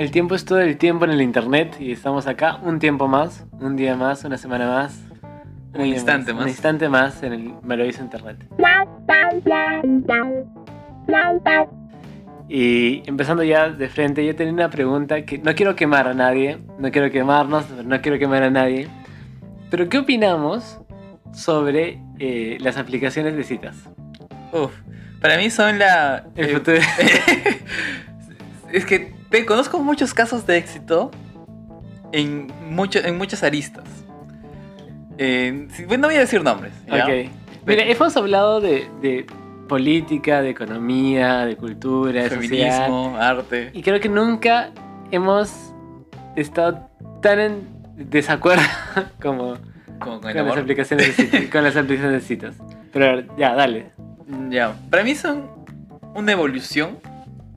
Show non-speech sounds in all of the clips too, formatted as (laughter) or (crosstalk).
El tiempo es todo el tiempo en el internet y estamos acá un tiempo más, un día más, una semana más. Un instante más. Un instante más en el maravilloso internet. Y empezando ya de frente, yo tenía una pregunta que no quiero quemar a nadie, no quiero quemarnos, no quiero quemar a nadie. Pero ¿qué opinamos sobre eh, las aplicaciones de citas? Uf, para mí son la... El eh, futuro- (laughs) es que conozco muchos casos de éxito en, mucho, en muchas aristas. Eh, no voy a decir nombres. ¿ya? Ok. Mira, hemos hablado de, de política, de economía, de cultura. Feminismo, arte. Y creo que nunca hemos estado tan en desacuerdo (laughs) como Como con las, aplicaciones de citas, con las (laughs) aplicaciones de citas. Pero ya, dale. Ya, para mí son una evolución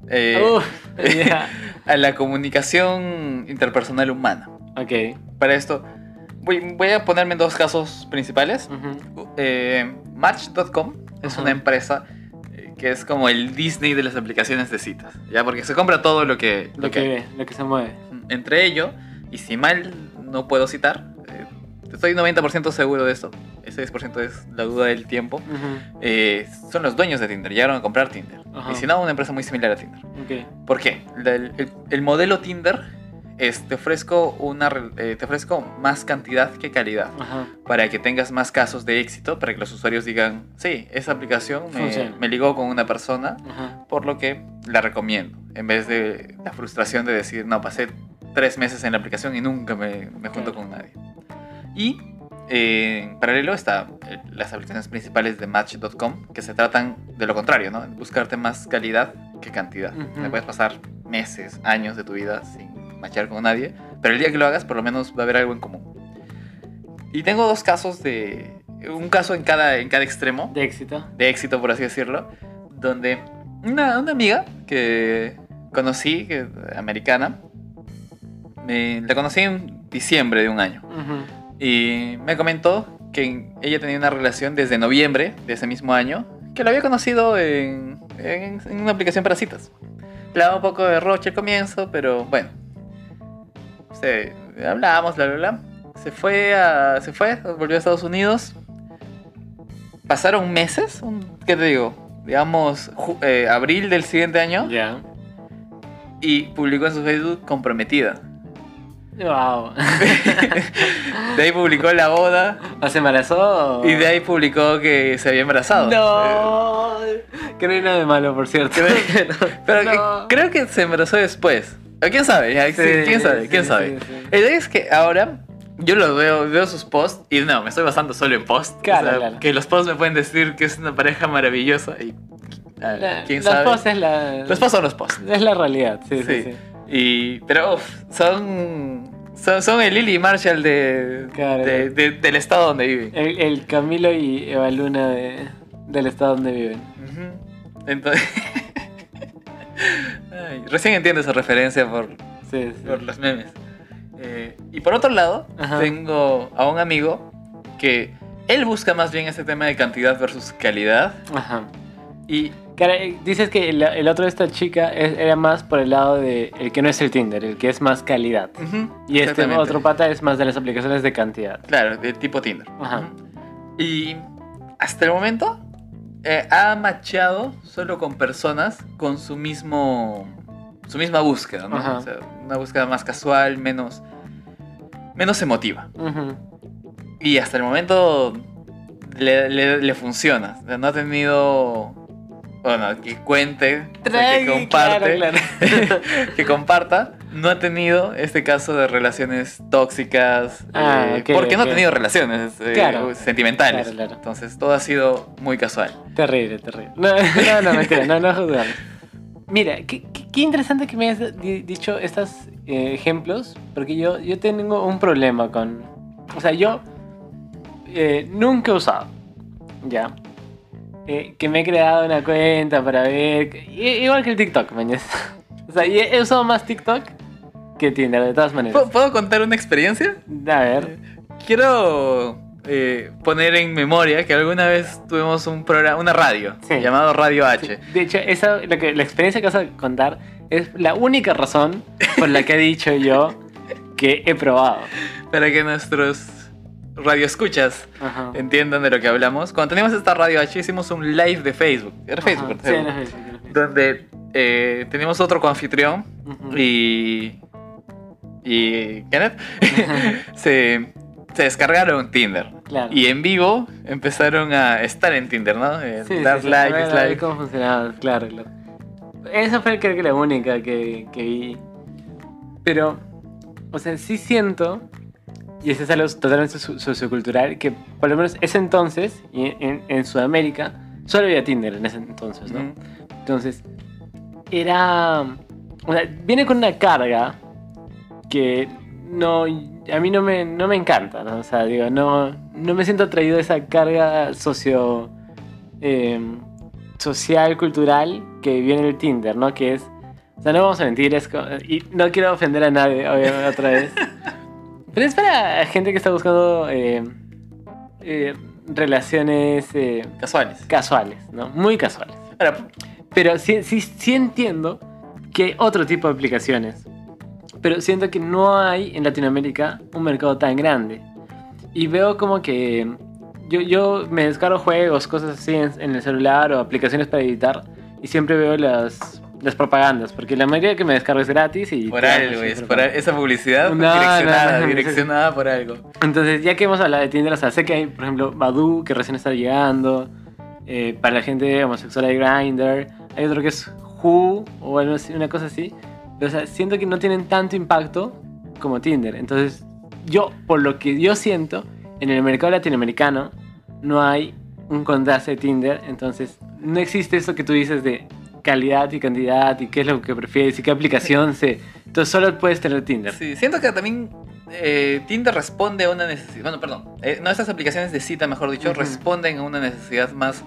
eh, Uf, (laughs) a la comunicación interpersonal humana. Ok. Para esto, voy, voy a ponerme en dos casos principales. Eh, Match.com es una empresa eh, que es como el Disney de las aplicaciones de citas, ¿ya? Porque se compra todo lo que... Lo que lo que se mueve. Entre ello, y si mal no puedo citar, estoy 90% seguro de esto, ese 10% es la duda del tiempo, Ujú. eh, son los dueños de Tinder, llegaron a comprar Tinder. Ajá. Y si no, una empresa muy similar a Tinder. Ok. ¿Por qué? El, el- el modelo Tinder es, te, ofrezco una, eh, te ofrezco más cantidad que calidad Ajá. para que tengas más casos de éxito, para que los usuarios digan, sí, esa aplicación me, me ligó con una persona, por lo que la recomiendo, en vez de la frustración de decir, no, pasé tres meses en la aplicación y nunca me, me junto con nadie. Y eh, en paralelo está eh, las aplicaciones principales de Match.com, que se tratan de lo contrario, ¿no? Buscarte más calidad que cantidad. Me puedes pasar meses, años de tu vida sin matchar con nadie, pero el día que lo hagas, por lo menos va a haber algo en común. Y tengo dos casos de... Un caso en cada, en cada extremo De éxito. de éxito, por así decirlo, donde una, una amiga que conocí, que, americana, me- la conocí en diciembre de un año Ujú. Y me comentó que ella tenía una relación desde noviembre de ese mismo año, que la había conocido en, en- en una aplicación para citas. Le un poco de roche al comienzo, pero bueno. Se, hablamos, bla, bla, bla. Se fue, a, se fue, volvió a Estados Unidos. Pasaron meses, un- ¿qué te digo? Digamos, ju- eh, abril del siguiente año. Ya. Y publicó en su Facebook comprometida. Wow. De ahí publicó la boda. ¿O se embarazó? Y de ahí publicó que se había embarazado. No. Que no hay nada de malo, por cierto. (laughs) Pero No. que- creo que se embarazó después. ¿O ¿Quién sabe? Sí, ¿Quién sabe? ¿Quién sí, sabe? sí. El día es que ahora yo los veo, veo sus posts y no, me estoy basando solo en posts. Claro, O sea, claro. Que los posts me pueden decir que es una pareja maravillosa y ah, La- quién los sabe. posts es la. Los posts son los posts. Es la realidad, sí, sí, Sí. Y, pero uf, son, son, son el Lily Marshall de, Claro. de- de- del estado donde viven. El, el Camilo y Eva Luna de- del estado donde viven. Entonces. (laughs) Ay, recién entiendo esa referencia por, Sí, sí. por los memes. Eh, y por otro lado, Ajá. tengo a un amigo que él busca más bien ese tema de cantidad versus calidad. Ajá. Y Cara, eh, dices que el, el otro de esta chica es- era más por el lado de el que no es el Tinder, el que es más calidad. Y este otro pata es más de las aplicaciones de cantidad. Claro, de tipo Tinder. Ajá. Y hasta el momento eh, ha machado solo con personas con su mismo. su misma búsqueda, ¿no? Ajá. O sea, una búsqueda más casual, menos. menos emotiva. Ujú. Y hasta el momento le, le- le funciona. O sea, no ha tenido. Bueno, que cuente, sea, que comparte, claro, claro. (laughs) que comparta, no ha tenido este caso de relaciones tóxicas, Ah, eh, ok, porque no ok. ha tenido relaciones eh, Claro. sentimentales. Claro, claro. Entonces todo ha sido muy casual. Terrible, terrible. No, (laughs) no, no, mentira, no, no juzgamos. Mira, qué, qué- qué interesante que me hayas di- dicho estos eh, ejemplos, porque yo, yo tengo un problema con... O sea, yo eh, nunca he usado, ¿ya? Eh, que me he creado una cuenta para ver... Igual que el TikTok, mañas. (laughs) O sea, y he, usado más TikTok que Tinder, de todas maneras. ¿Puedo, puedo contar una experiencia? A ver. Quiero eh, poner en memoria que alguna vez tuvimos un programa, una radio Sí. llamado Radio H. Sí, De hecho, esa, lo que, la experiencia que vas a contar es la única razón por la que he dicho yo que he probado. (laughs) Para que nuestros radioescuchas Ajá. entiendan de lo que hablamos. Cuando teníamos esta radio H hicimos un live de Facebook. Era Facebook, Ajá. ¿verdad? Sí, era Facebook, era Facebook. Donde eh, teníamos otro coanfitrión y. Y. Kenneth (laughs) se, se descargaron Tinder. Claro. Y en vivo empezaron a estar en Tinder, ¿no? Eh, Sí, dar sí, like, ver, ver cómo funcionaba, claro, claro. Esa fue creo que la única que, que vi. Pero, o sea, sí siento, y eso es algo totalmente so- sociocultural, que por lo menos ese entonces, y en, en Sudamérica, solo había Tinder en ese entonces, ¿no? Entonces, era. O sea, viene con una carga que no. A mí no me, no me encanta, ¿no? O sea, digo, no, no me siento atraído a esa carga socio. eh, social, cultural que viene en el Tinder, ¿no? Que es. O sea, no vamos a mentir, es. Y no quiero ofender a nadie, obviamente, otra vez. (laughs) Pero es para gente que está buscando. eh, eh, relaciones eh, Casuales. casuales, ¿no? Muy casuales. Ahora, Pero sí, sí, sí entiendo que hay otro tipo de aplicaciones. Pero siento que no hay en Latinoamérica un mercado tan grande. Y veo como que yo, yo me descargo juegos, cosas así en, en el celular o aplicaciones para editar. Y siempre veo las, las propagandas. Porque la mayoría que me descargo es gratis y... por algo, es por esa publicidad No, direccionada, no, no, direccionada por algo. Entonces, ya que hemos hablado de Tinder, o sea, sé que hay, por ejemplo, Badoo, que recién está llegando. eh, para la gente homosexual hay Grindr. Hay otro que es Who, o algo así, una cosa así. Pero, o sea, siento que no tienen tanto impacto como Tinder. Entonces, yo, por lo que yo siento, en el mercado latinoamericano no hay un contraste de Tinder. Entonces, no existe eso que tú dices de calidad y cantidad y qué es lo que prefieres y qué aplicación se... Entonces, solo puedes tener Tinder. Sí, siento que también eh, Tinder responde a una necesidad. Bueno, perdón. eh, no, estas aplicaciones de cita, mejor dicho, responden a una necesidad más.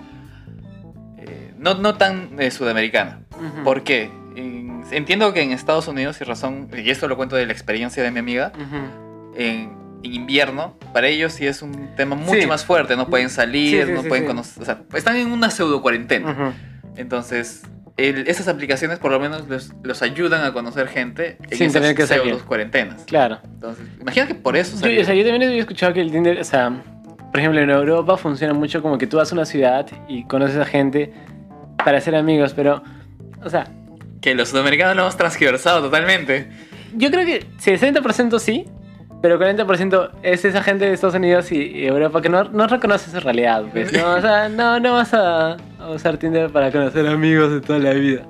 eh, no, no tan eh, sudamericana. Ujú. ¿Por qué? En- entiendo que en Estados Unidos, y razón, y esto lo cuento de la experiencia de mi amiga, Ujú. en, en invierno, para ellos sí es un tema mucho Sí. más fuerte. No pueden salir, Sí, sí, no pueden conocer. O sea, están en una pseudo cuarentena. Entonces, el- esas aplicaciones por lo menos los, los ayudan a conocer gente en Sin esas tener que salir. cuarentenas. Claro. Entonces, imagina que por eso Yo, o sea, yo también había escuchado que el Tinder, o sea, por ejemplo, en Europa funciona mucho como que tú vas a una ciudad y conoces a gente para ser amigos, pero, o sea, Que los sudamericanos lo hemos transgiversado totalmente. yo creo que 60% sí, pero 40% es esa gente de Estados Unidos y, Europa que no, no reconoce su realidad, pues, ¿no? O sea, no, no vas a, a usar Tinder para conocer amigos de toda la vida.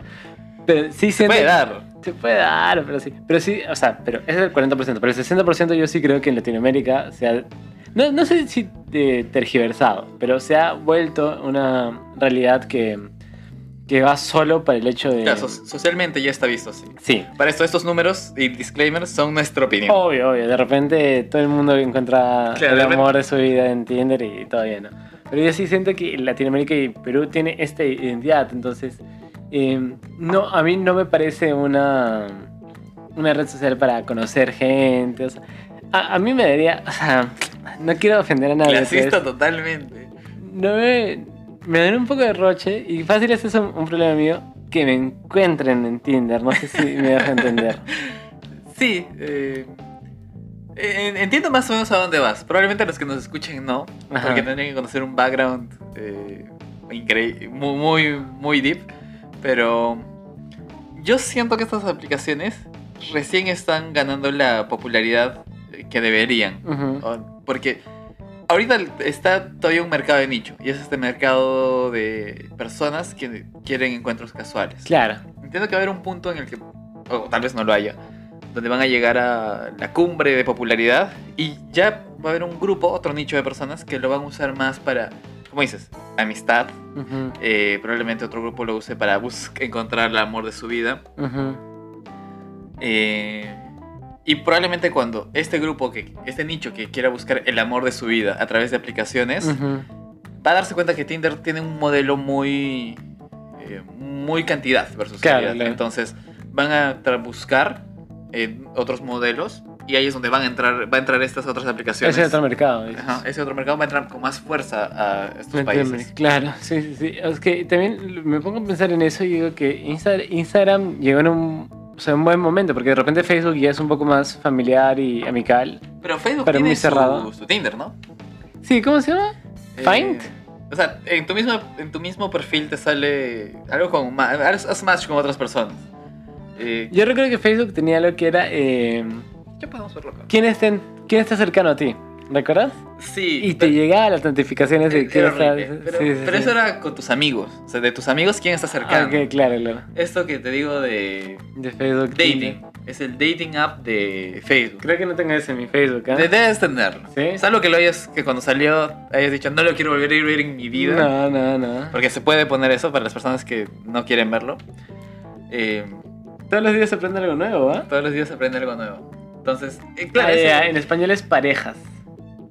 Pero sí siento... Puede dar. Se puede dar, pero sí. Pero sí, o sea, pero ese es el 40%. Pero el 60% yo sí creo que en Latinoamérica se ha. No, no sé si eh, tergiversado, pero se ha vuelto una realidad que, que va solo para el hecho de. Claro, so- socialmente ya está visto así. Sí. Para esto, estos números y disclaimers son nuestra opinión. Obvio, obvio. De repente todo el mundo encuentra Claro, el de repente- amor de su vida en Tinder y todavía no. Pero yo sí siento que Latinoamérica y Perú tiene esta identidad. Entonces, eh, no, a mí no me parece una, una red social para conocer gente. o sea, a, a mí me daría, o sea, no quiero ofender a nadie. Clasista totalmente. no me, me dan un poco de roche y fácil es eso un problema mío que me encuentren en Tinder. No sé si me deja entender. (laughs) Sí, eh, en- entiendo más o menos a dónde vas. Probablemente los que nos escuchen no, Ajá. porque tendrían que conocer un background eh, increíble, muy, muy, muy deep. Pero yo siento que estas aplicaciones recién están ganando la popularidad eh, que deberían. Porque ahorita está todavía un mercado de nicho, y es este mercado de personas que quieren encuentros casuales. Claro. Entiendo que va a haber un punto en el que, o tal vez no lo haya, donde van a llegar a la cumbre de popularidad y ya va a haber un grupo, otro nicho de personas que lo van a usar más para, como dices, amistad. Eh, probablemente otro grupo lo use para bus- encontrar el amor de su vida. Eh, y probablemente cuando este grupo, que este nicho que quiera buscar el amor de su vida a través de aplicaciones, va a darse cuenta que Tinder tiene un modelo muy eh, muy cantidad versus Claro, calidad. claro. Entonces van a buscar eh, otros modelos Y ahí es donde van a entrar, va a entrar estas otras aplicaciones. Ese es otro mercado. Ajá, ese otro mercado va a entrar con más fuerza a estos Me países. Claro, sí, sí, sí. Es que también me pongo a pensar en eso y digo que Insta- Instagram llegó en un, o sea, un buen momento, porque de repente Facebook ya es un poco más familiar y amical. Pero Facebook Pero tiene muy cerrado. Su, su Tinder, ¿no? Sí, ¿cómo se llama? Find. Eh, o sea, en tu, mismo, en tu mismo perfil te sale algo con haz match con otras personas. Eh, Yo recuerdo que Facebook tenía lo que era eh, ya podemos verlo acá. ¿quién, está en- quién está cercano a ti, ¿recuerdas? Sí. Y te llegaban las notificaciones de quién está... Pero, sí, sí, pero sí. eso era con tus amigos. O sea, de tus amigos, ¿quién está Ah, cercano? ok, claro, claro. Esto que te digo de De Facebook. dating. Tinder. Es el dating app de Facebook. Creo que no tengo ese en mi Facebook. De- Debes tenerlo. ¿Sí? Salvo que lo hayas, que cuando salió hayas dicho, no lo quiero volver a ir ver en mi vida. No, no, no. Porque se puede poner eso para las personas que no quieren verlo. Eh, Todos los días se aprende algo nuevo, ¿ah? todos los días se aprende algo nuevo. Entonces, eh, claro, Ah, ya, en español es parejas.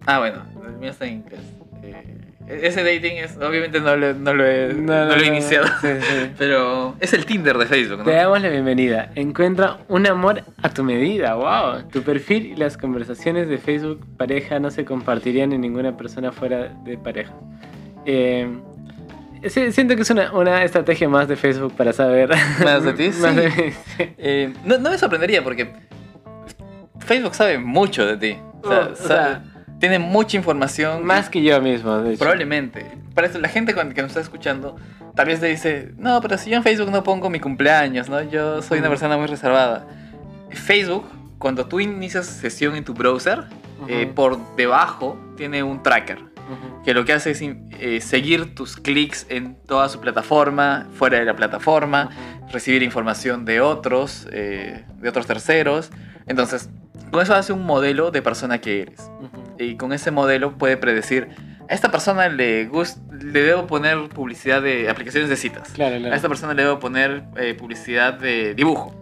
Ah, bueno, el mío está en inglés. Eh, ese dating es, obviamente no lo, no lo he, no, lo he iniciado. Sí, sí. (laughs) Pero es el Tinder de Facebook, Te ¿no? damos la bienvenida. Encuentra un amor a tu medida. ¡Wow! Tu perfil y las conversaciones de Facebook pareja no se compartirían en ninguna persona fuera de pareja. Eh, siento que es una, una estrategia más de Facebook para saber. ¿Más de (laughs) ti? Más Sí. de mí. Eh, no, no me sorprendería porque Facebook sabe mucho de ti. O sea, Oh, o sabe- sea, tiene mucha información. Más que yo mismo, de hecho. Probablemente. Para eso, la gente con- que nos está escuchando tal vez te dice, no, pero si yo en Facebook no pongo mi cumpleaños, ¿no? Yo soy una persona muy reservada. Facebook, cuando tú inicias sesión en tu browser, Ujú, eh, por debajo tiene un tracker. Que lo que hace es eh, seguir tus clics en toda su plataforma, fuera de la plataforma, recibir información de otros, eh, de otros terceros. Entonces, con eso hace un modelo de persona que eres Ujú. Y con ese modelo puede predecir a esta persona le gust le debo poner publicidad de aplicaciones de citas Claro, claro. a esta persona le debo poner eh, publicidad de dibujo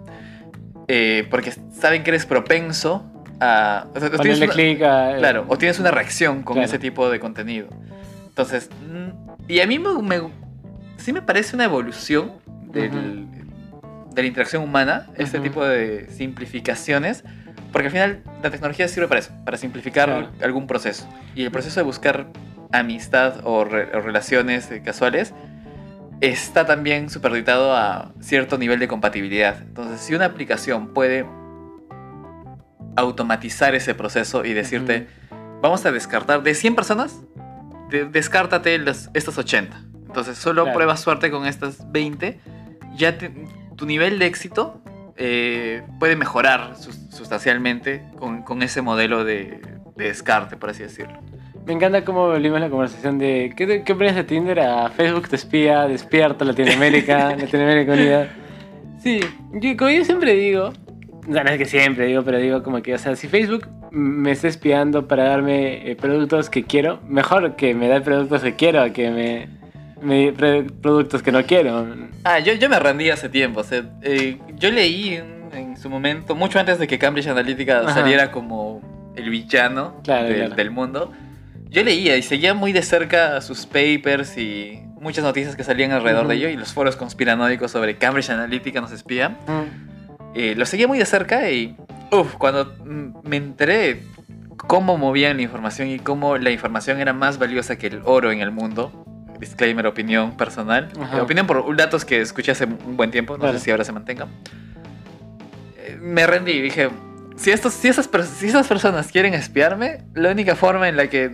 Eh, porque saben que eres propenso a o sea, Ponerle clic a. claro o tienes una reacción con Claro. ese tipo de contenido entonces mm, y a mí me, me- sí me parece una evolución del- de la interacción humana este Ujú. tipo de simplificaciones porque al final la tecnología sirve para eso, para simplificar Claro. algún proceso. Y el proceso de buscar amistad o, re- o relaciones eh, casuales está también superditado a cierto nivel de compatibilidad. Entonces, si una aplicación puede automatizar ese proceso y decirte, vamos a descartar de 100 personas, de- descártate las, estas 80. Entonces, solo Claro. pruebas suerte con estas 20, ya te- tu nivel de éxito eh, puede mejorar sus- sustancialmente con, con ese modelo de, de descarte, por así decirlo. Me encanta cómo volvimos la conversación de ¿qué, qué opinas de Tinder a Facebook te espía, despierta Latinoamérica, (laughs) Latinoamérica Unida? Sí, yo, como yo siempre digo, no es que siempre digo, pero digo como que, o sea, si Facebook me está espiando para darme eh, productos que quiero, mejor que me dé productos que quiero que me, productos que no quiero. Ah, yo, yo me rendí hace tiempo. O sea, eh, yo leí en, en su momento, mucho antes de que Cambridge Analytica Ajá. saliera como el villano Claro, del, claro. del mundo. Yo leía y seguía muy de cerca sus papers y muchas noticias que salían alrededor de Ujú. ello y los foros conspiranoicos sobre Cambridge Analytica nos espían. Mm, Eh, lo seguía muy de cerca y, uff, cuando me enteré de cómo movían la información y cómo la información era más valiosa que el oro en el mundo, disclaimer, opinión personal, Ajá. Eh, opinión por datos que escuché hace un buen tiempo, no Claro. sé si ahora se mantenga, Eh, me rendí y dije, si, estos, si, esas, si esas personas quieren espiarme, la única forma en la que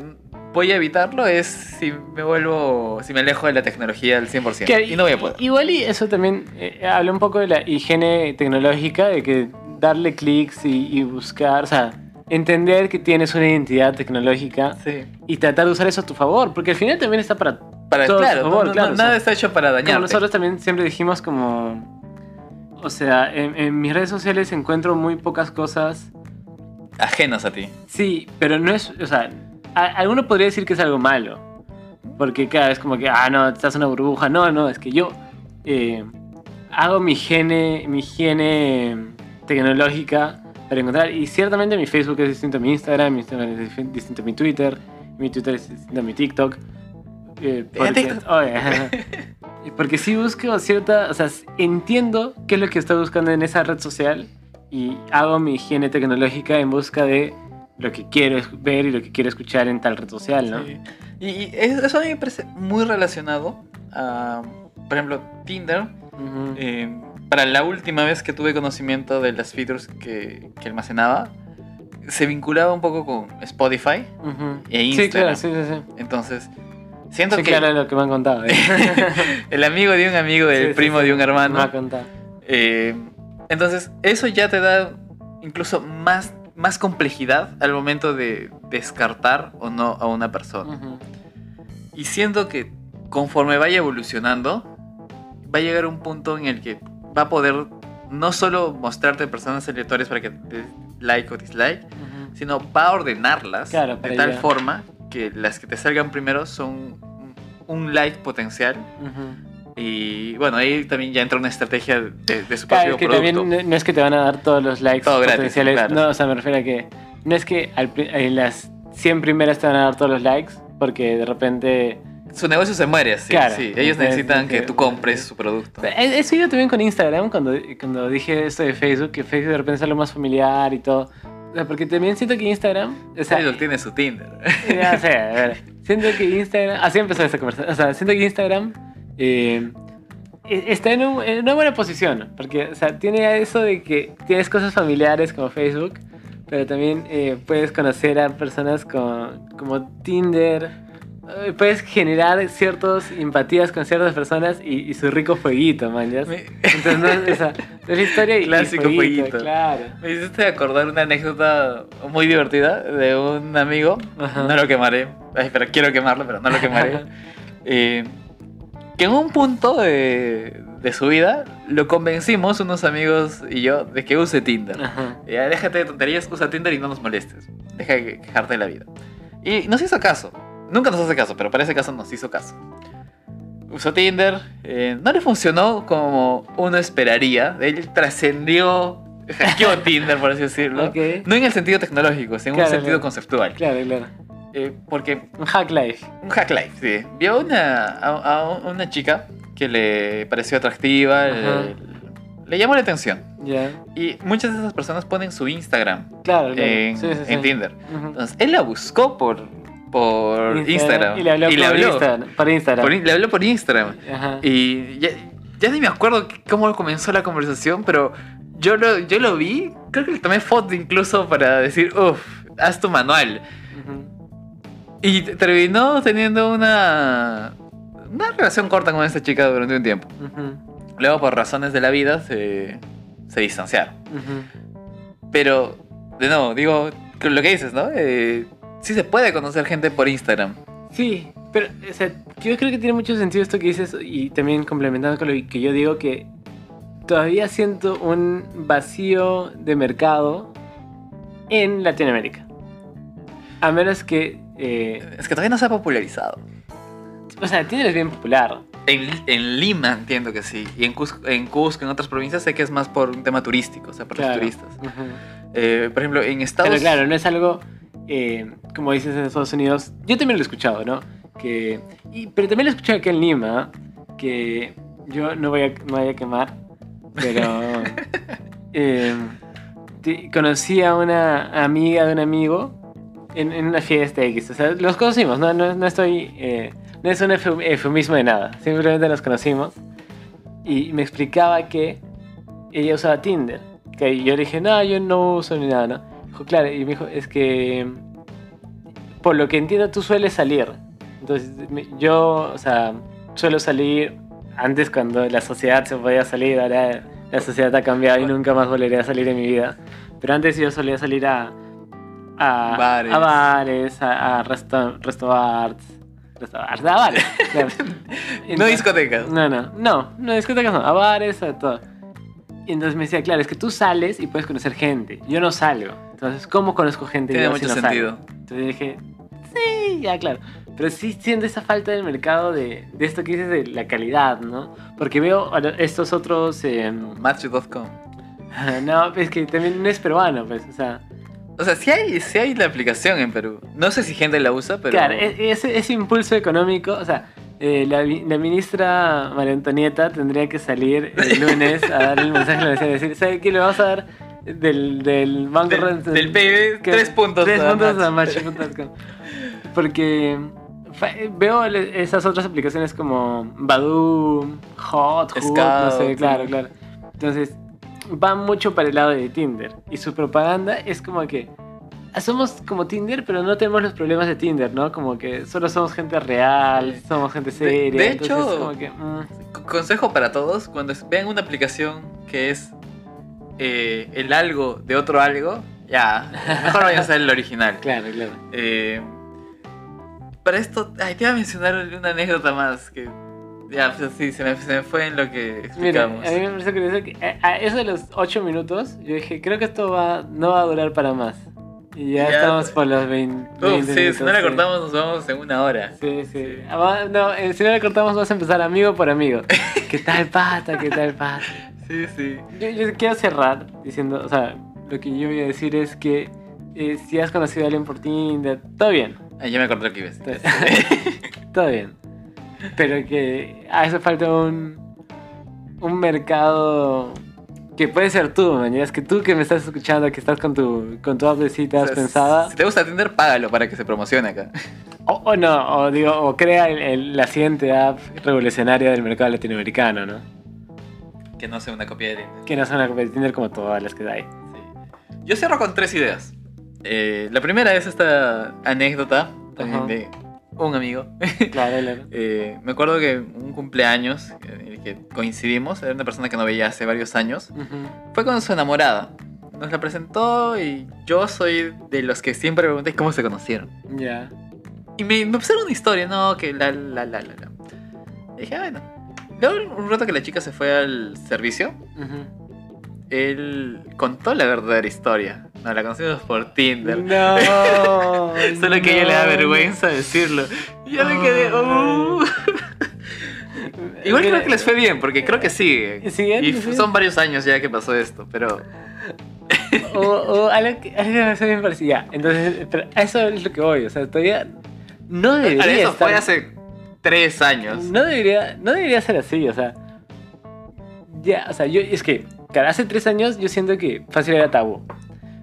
voy a evitarlo es si me vuelvo, si me alejo de la tecnología al 100%. Que y no voy a poder. Igual y eso también eh, habla un poco de la higiene tecnológica, de que darle clics y, y buscar, o sea, entender que tienes una identidad tecnológica Sí. y tratar de usar eso a tu favor, porque al final también está para... Para, Todo claro, favor, no- nada está hecho para dañarte. nosotros también siempre dijimos como... O sea, en, en mis redes sociales encuentro muy pocas cosas. ajenos a ti. Sí, pero no es... O sea, a- alguno podría decir que es algo malo. Porque claro, es como que, ah, no, estás en una burbuja. No, no, es que yo eh, hago mi higiene, mi higiene tecnológica para encontrar. Y ciertamente mi Facebook es distinto a mi Instagram, mi Instagram es distinto a mi Twitter, mi Twitter es distinto a mi TikTok. Eh, (laughs) porque, sí busco cierta. O sea, entiendo qué es lo que estoy buscando en esa red social y hago mi higiene tecnológica en busca de lo que quiero ver y lo que quiero escuchar en tal red social, ¿no? Sí. Y, y es- eso a mí me parece muy relacionado a, por ejemplo, Tinder. Eh, para la última vez que tuve conocimiento de las features que, que almacenaba, se vinculaba un poco con Spotify Ujú. e Sí, claro, Instagram. sí, sí, sí. Entonces, siento Sí, que claro, lo que me han contado. ¿eh? (laughs) el amigo de un amigo Sí, sí, primo sí, de un hermano. Me ha contado. Eh, entonces, eso ya te da incluso más, más complejidad al momento de descartar o no a una persona. Y siento que conforme vaya evolucionando, va a llegar un punto en el que va a poder no solo mostrarte personas aleatorias para que te like o dislike, sino va a ordenarlas Claro, de tal ya. forma que las que te salgan primero son un- like potencial. Ujú. Y bueno, ahí también ya entra una estrategia de, de su Claro, propio que producto. también no- es que te van a dar todos los likes Todo gratis, potenciales. claro. No, o sea, me refiero a que no es que al en las 100 primeras te van a dar todos los likes, porque de repente... Su negocio se muere así. Claro. sí. Ellos necesitan que tú compres su producto. He, he seguido también con Instagram cuando, cuando dije esto de Facebook, que Facebook de repente es algo más familiar y todo. O sea, porque también siento que Instagram... O sea, Facebook tiene su Tinder. Ya sé, a ver. Siento que Instagram. Así empezó esta conversación. O sea, siento que Instagram eh, e- está en, un- en una buena posición. Porque, o sea, tiene eso de que tienes cosas familiares como Facebook, pero también eh, puedes conocer a personas con, como Tinder. Puedes generar ciertas empatías con ciertas personas y, y su rico fueguito, man. ¿ya? Me- Entonces, no, o sea, es la historia y, Clásico fueguito. Claro. Me hiciste acordar una anécdota muy divertida de un amigo. Ajá. No lo quemaré. Ay, pero quiero quemarlo, pero no lo quemaré. (laughs) Eh, que en un punto de, de su vida lo convencimos, unos amigos y yo, de que use Tinder. Ajá. Ya, déjate de tonterías, usa Tinder y no nos molestes. Deja de quejarte de la vida. Y nos hizo caso. Nunca nos hace caso, pero para ese caso nos hizo caso. Usó Tinder, eh, no le funcionó como uno esperaría. Él trascendió, hackeó (laughs) Tinder, por así decirlo. Ok. No en el sentido tecnológico, sino en Claro, un sentido claro. conceptual. Claro, claro. Eh, porque Un hack life. un hack life, sí. Vio una, a, a una chica que le pareció atractiva, le, le llamó la atención. Ya. Y muchas de esas personas ponen su Instagram Claro, claro. en, Sí, sí, sí. en Tinder. Ujú. Entonces, él la buscó por, por Instagram. Y le habló, por, Instagram, por Instagram. Por le habló por Instagram. Ajá. Y ya, ya ni me acuerdo cómo comenzó la conversación, pero yo lo, yo lo vi. Creo que le tomé foto incluso para decir, uff, haz tu manual. Y terminó teniendo una, una relación corta con esta chica durante un tiempo. Luego, por razones de la vida, se, se distanciaron. Pero, de nuevo, digo, lo que dices, ¿no? Eh, sí se puede conocer gente por Instagram. Sí, pero o sea, yo creo que tiene mucho sentido esto que dices y también complementando con lo que yo digo que todavía siento un vacío de mercado en Latinoamérica. A menos que... eh, Es que todavía no se ha popularizado. o sea, Tinder es bien popular. En, en Lima entiendo que sí. Y en Cusco, en Cusco, en otras provincias, sé que es más por un tema turístico, o sea, por Claro. los turistas. Eh, por ejemplo, en Estados Pero claro, no es algo, eh, como dices en Estados Unidos, yo también lo he escuchado, ¿no? Que, y- pero también lo he escuchado aquí en Lima, que yo no voy a, no voy a quemar, pero (laughs) eh, te- conocí a una amiga de un amigo en, en una fiesta X, o sea, los conocimos, no, no, no estoy, eh, no es un eufem- eufemismo de nada, simplemente nos conocimos y me explicaba que ella usaba Tinder. Que yo le dije, no, yo no uso ni nada, ¿no? Dijo, claro, y me dijo, es que por lo que entiendo tú sueles salir. Entonces, yo, o sea, suelo salir antes cuando la sociedad se podía salir, ahora la sociedad ha cambiado y nunca más volveré a salir en mi vida. Pero antes yo solía salir a, a Bares. a, bares, a, a resto, restaurants, restaurants, a bares. (laughs) No discotecas. no, no, no, no, discotecas no, a bares, a todo. Y entonces me decía, claro, es que tú sales y puedes conocer gente. Yo no salgo. Entonces, ¿cómo conozco gente? Tiene yo mucho si no sentido. salgo? Entonces dije, sí, ya, claro. Pero sí siento esa falta del mercado de, de esto que dices de la calidad, ¿no? Porque veo estos otros... em, Match.com. (laughs) no, es que también no es peruano, pues, o sea... O sea, sí hay, sí hay la aplicación en Perú. No sé si gente la usa, pero. Claro, e- ese, ese impulso económico, o sea, eh, la, ministra María Antonieta tendría que salir el lunes a dar el mensaje a la y decir, ¿sabe qué? Le vamos a dar del, del banco Del, Ren- del PIB, que- tres puntos. Tres a puntos a. Match.com. Porque veo esas otras aplicaciones como Badoo, Hot, Hoot, no sé, Scout, claro, claro. Entonces, va mucho para el lado de Tinder. Y su propaganda es como que somos como Tinder, pero no tenemos los problemas de Tinder, ¿no? Como que solo somos gente real, somos gente seria. de hecho- como que, mm, Consejo para todos, cuando vean una aplicación que es eh, el algo de otro algo, ya, mejor vayan a usar el original. (laughs) claro, claro. Eh, para esto, ay, te iba a mencionar una anécdota más que ya, pues sí, se me, se me fue en lo que Mira, explicamos. a mí me parece curioso que a, a eso de los 8 minutos, yo dije, creo que esto va, no va a durar para más. Y ya, Ya, estamos por los 20. Uf, 20 sí, si no la cortamos nos vamos en una hora. Sí, sí. Ah, No, eh, si no la cortamos, vas a empezar amigo por amigo. (laughs) ¿Qué tal, pata? ¿Qué tal, pata? Sí, sí. Yo, yo quiero cerrar diciendo, o sea, lo que yo voy a decir es que eh, si has conocido a alguien por Tinder, todo bien. Ay, ya me acordé lo que (laughs) todo bien. Pero que hace falta un, un mercado que puede ser tú, mañana. Es que tú que me estás escuchando, que estás con tu, con tu app de citas O sea, pensada, Si te gusta Tinder, págalo para que se promocione acá. o, o no, o digo, o crea el- el- la siguiente app revolucionaria del mercado latinoamericano, ¿no? Que no sea una copia de Tinder. Que no sea una copia de Tinder como todas las que hay. Sí. Yo cierro con tres ideas. Eh, la primera es esta anécdota también de un amigo. (laughs) Claro, claro. Eh, me acuerdo que un cumpleaños en el que coincidimos, era una persona que no veía hace varios años, fue con su enamorada. Nos la presentó y yo soy de los que siempre pregunté cómo se conocieron. Ya. Y me, me pusieron una historia, no, que la, la, la, la, la. Y dije, ah, bueno. Luego, un rato que la chica se fue al servicio, él contó la verdadera historia. Nos la conocimos por Tinder. No. (laughs) Solo que a ella le da vergüenza decirlo. Y yo me quedé, Oh. Igual creo que les fue bien, porque creo que sigue. ¿Siguen? Y son varios años ya que pasó esto, pero... O, o algo que, algo que me bien parecido. Ya, entonces, pero a eso es lo que voy. O sea, todavía no debería Eso estar- fue hace tres años. No debería, no debería ser así, o sea. Ya, o sea, yo, es que, claro, hace tres años yo siento que fácil era tabú.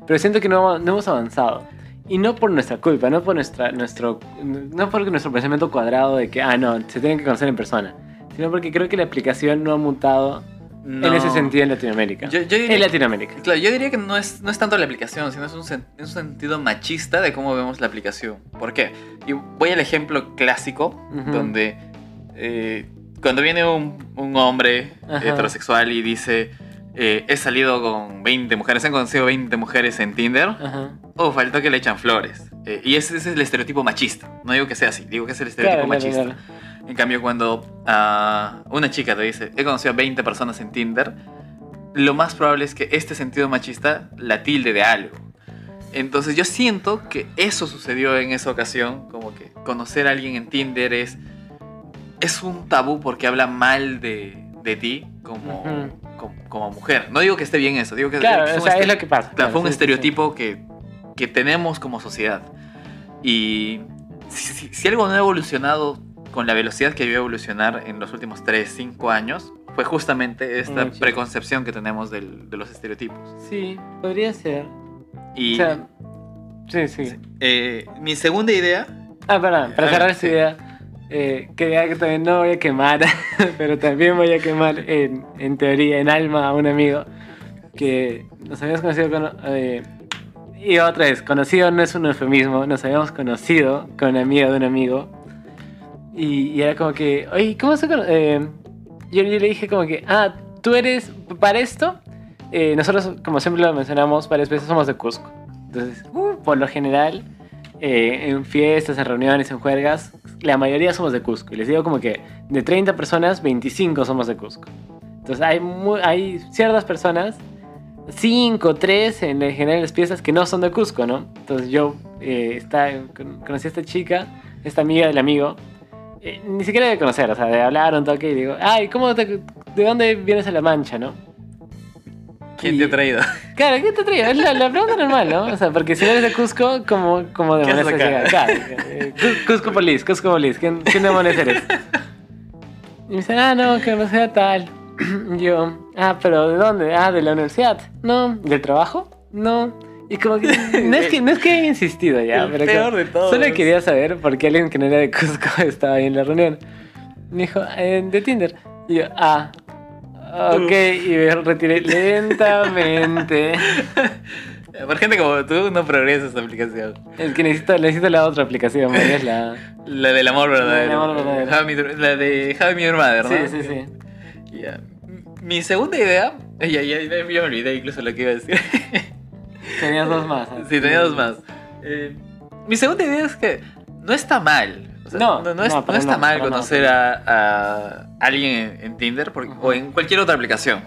Pero siento que no, no hemos avanzado. Y no por nuestra culpa, no por nuestra, nuestro, no por nuestro pensamiento cuadrado de que, ah, no, se tienen que conocer en persona. Sino porque creo que la aplicación no ha mutado en No. ese sentido en Latinoamérica. Yo, yo diría, En Latinoamérica. claro, yo diría que no es, no es tanto la aplicación, sino es un, sen- es un sentido machista de cómo vemos la aplicación. ¿Por qué? Y voy al ejemplo clásico, Ujú. donde eh, cuando viene un, un hombre Ajá. heterosexual y dice, eh, he salido con 20 mujeres, han conocido 20 mujeres en Tinder, Ajá. oh, faltó que le echan flores. Eh, y ese, ese es el estereotipo machista. No digo que sea así, digo que es el estereotipo Claro, machista. claro. En cambio, cuando ah, una chica te dice, he conocido a 20 personas en Tinder, lo más probable es que este sentido machista la tilde de algo. Entonces yo siento que eso sucedió en esa ocasión, como que conocer a alguien en Tinder es, es un tabú porque habla mal de, de ti como. Como, como mujer. No digo que esté bien eso, digo que Claro, es o sea, es lo que pasa. Claro, fue un sí, sí, sí. estereotipo Que, que tenemos como sociedad. Y si, si- si algo no ha evolucionado con la velocidad que debió evolucionar en los últimos 3, 5 años, fue justamente esta sí. preconcepción que tenemos del- de los estereotipos. Sí, podría ser. Y O sea, sí, sí. eh, mi segunda idea, Ah, perdón, para cerrar esta idea, eh, quería que también no voy a quemar, (laughs) pero también voy a quemar en, en teoría, en alma, a un amigo que nos habíamos conocido con... eh, y otra vez, conocido no es un eufemismo, nos habíamos conocido con una amiga de un amigo y, y era como que, oye, ¿cómo se cono-?" eh, yo, yo le dije como que, ah, tú eres, para esto, eh, nosotros, como siempre lo mencionamos varias veces, somos de Cusco. Entonces, uh, por lo general, eh, en fiestas, en reuniones, en juergas, la mayoría somos de Cusco. Y les digo como que de 30 personas, 25 somos de Cusco. Entonces hay, mu- hay ciertas personas, 5, 3 en general en las piezas que no son de Cusco, ¿no? Entonces yo eh, está, con- conocí a esta chica, esta amiga del amigo, eh, ni siquiera de conocer, o sea, de hablar un toque y digo, ay, ¿cómo te- ¿de dónde vienes a La Mancha, no? ¿Quién te ha traído? Claro, ¿qué te traía? Es la, la pregunta normal, ¿no? O sea, porque si eres de Cusco, ¿cómo, cómo ¿Qué demonios haces has acá? llegado? Claro, eh, Cus- Cusco Police, Cusco Police, ¿quién, quién demonios eres? Y me dicen, ah, no, que no sea tal. (clears throat) yo, ah, pero ¿de dónde? Ah, de la universidad. No, ¿del trabajo? No. Y como que (laughs) no es que, no es que haya insistido ya, El pero peor que de todos. solo quería saber por qué alguien que no era de Cusco (laughs) estaba ahí en la reunión. Me dijo, "Eh, de Tinder. Y yo, ah, ok, y me retiré lentamente. (laughs) Por gente como tú, no progresa esta aplicación. Es que necesito, necesito la otra aplicación, man, es la... La del amor verdadero. La amor verdadero. La de How I Met Your Mother, ¿no? Sí, sí, sí. Mi segunda idea. Ya, ya, ya me olvidé incluso lo que iba a decir. (laughs) Tenías dos más. ¿eh? sí, tenía dos más. Eh, mi segunda idea es que no está mal. O sea, No, no, no es- no, no para está mal conocer a, a alguien en, Tinder porque- o en cualquier otra aplicación.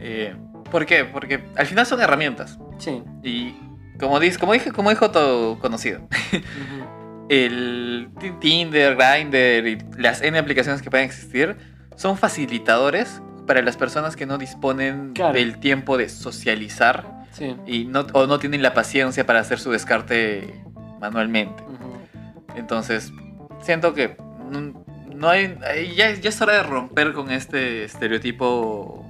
Eh, ¿Por qué? Porque al final son herramientas. Sí. Y como, dice, como, dije, como dijo todo conocido, (laughs) el Ti- Tinder, Grindr y las N aplicaciones que pueden existir son facilitadores para las personas que no disponen Claro. del tiempo de socializar Sí. y no, o no tienen la paciencia para hacer su descarte manualmente. Entonces, siento que no, hay, ya, ya es hora de romper con este estereotipo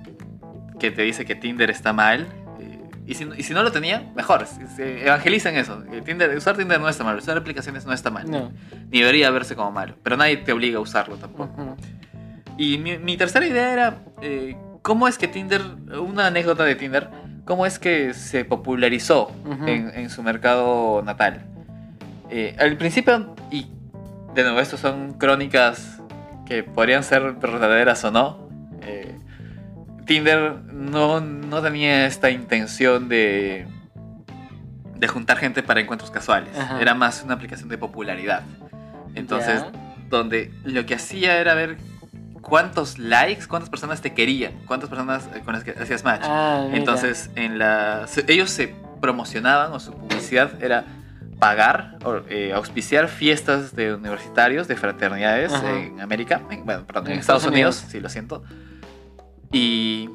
que te dice que Tinder está mal. eh, Y si, y si no lo tenía, mejor. Evangelicen eso. que Tinder, usar Tinder no está mal. Usar aplicaciones no está mal. No. Ni debería verse como malo. Pero nadie te obliga a usarlo tampoco. Y mi, mi tercera idea era, eh, ¿cómo es que Tinder, una anécdota de Tinder, cómo es que se popularizó en su mercado natal? Eh, al principio, y de nuevo, estos son crónicas que podrían ser verdaderas o no, eh, Tinder no, no tenía esta intención de, de juntar gente para encuentros casuales. Ajá. Era más una aplicación de popularidad. Entonces, donde lo que hacía era ver cuántos likes, cuántas personas te querían, cuántas personas con las que hacías match. Ah. Entonces, en la, ellos se promocionaban o su publicidad era pagar eh, auspiciar fiestas de universitarios, de fraternidades Ajá. en América, en- bueno, perdón, en, En Estados, Estados Unidos, Unidos. sí, lo siento. Y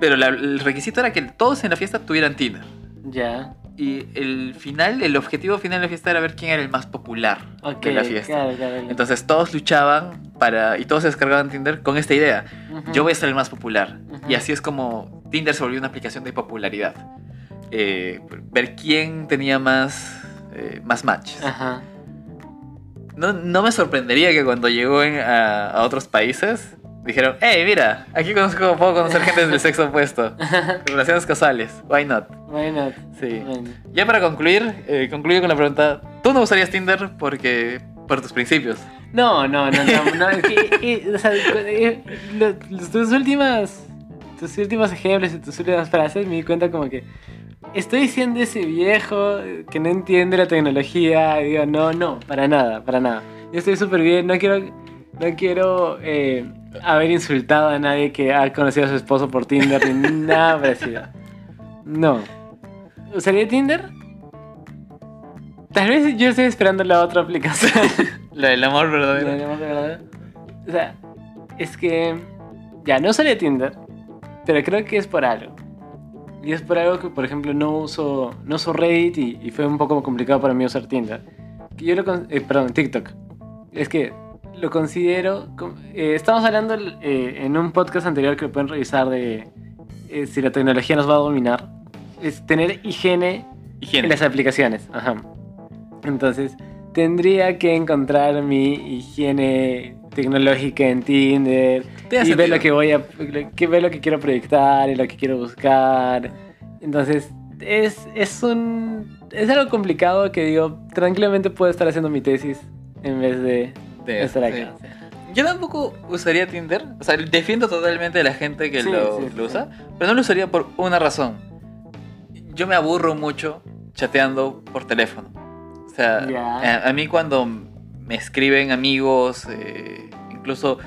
pero la- el requisito era que todos en la fiesta tuvieran Tinder. Ya. Y el final, el objetivo final de la fiesta era ver quién era el más popular Ok. de la fiesta. Claro, claro. Entonces todos luchaban para y todos se descargaban Tinder con esta idea. Ujú. Yo voy a ser el más popular. Ujú. Y así es como Tinder se volvió una aplicación de popularidad. Eh, ver quién tenía más, eh, más matches. Ajá. No, no me sorprendería que cuando llegó en- a, a otros países dijeron, hey, mira, aquí conozco, puedo conocer gente del sexo opuesto. (laughs) Relaciones casuales, why not? Why not? Sí. Bueno. Ya para concluir, eh, concluyo con la pregunta, ¿tú no usarías Tinder porque por tus principios? No, no, no, no, no, eh, o sea, tus últimas, tus últimos ejemplos y tus últimas frases me di cuenta como que estoy siendo ese viejo que no entiende la tecnología y digo, no, no, para nada, para nada. Yo estoy súper bien, no quiero, no quiero eh, haber insultado a nadie que ha conocido a su esposo por Tinder ni (laughs) nada parecido. No. ¿Usaría Tinder? Tal vez yo estoy esperando la otra aplicación. (laughs) La del amor verdadero. No, no, no, no. O sea, es que ya no usaría Tinder, pero creo que es por algo. Y es por algo que, por ejemplo, no uso, no uso Reddit y, y fue un poco complicado para mí usar Tinder. Que yo lo eh, perdón, TikTok. Es que lo considero. eh, estamos hablando eh, en un podcast anterior que lo pueden revisar de si la tecnología nos va a dominar. Es tener higiene Higiene. en las aplicaciones. Ajá. Entonces, tendría que encontrar mi higiene tecnológica en Tinder y sentido. lo que voy a que ver lo que quiero proyectar y lo que quiero buscar. Entonces, es, es un es algo complicado que digo, tranquilamente puedo estar haciendo mi tesis en vez de De- estar sí. acá. Yo tampoco usaría Tinder. O sea, defiendo totalmente a la gente que Sí, lo, sí, sí. lo usa. Pero no lo usaría por una razón. Yo me aburro mucho chateando por teléfono. O sea, Ya. a, a mí cuando me escriben amigos, eh, incluso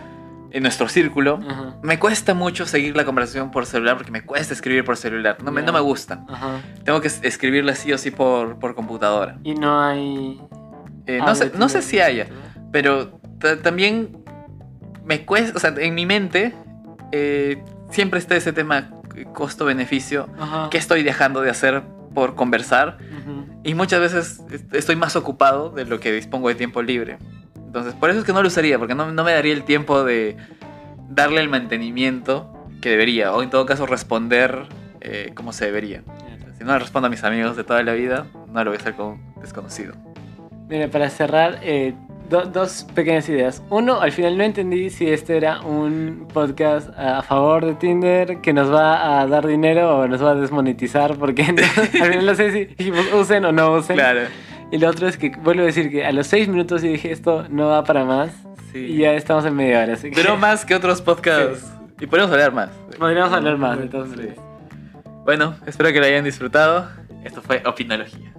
en nuestro círculo, me cuesta mucho seguir la conversación por celular porque me cuesta escribir por celular. No me, no me gusta. Tengo que es- escribirla sí o sí por, por computadora. Y no hay Eh, no, sé, no sé si haya. Pero ta- también me cuesta, o sea, en mi mente eh, siempre está ese tema costo-beneficio. ¿Qué estoy dejando de hacer por conversar? Y muchas veces est- estoy más ocupado de lo que dispongo de tiempo libre. Entonces, por eso es que no lo usaría, porque no, no me daría el tiempo de, darle el mantenimiento que debería, o en todo caso responder eh, como se debería. Si no le respondo a mis amigos de toda la vida, no lo voy a hacer con desconocido. Mira, para cerrar, eh, do- dos pequeñas ideas. Uno, al final no entendí si este era un podcast a favor de Tinder que nos va a dar dinero o nos va a desmonetizar, porque (laughs) al final no sé si dijimos usen o no usen. Claro. Y lo otro es que vuelvo a decir que a los seis minutos y dije esto no va para más Sí. y ya estamos en media hora. Así que Duró más que otros podcasts. Y podemos hablar más. podríamos hablar más. Entonces, Bueno, espero que lo hayan disfrutado. Esto fue Opinología.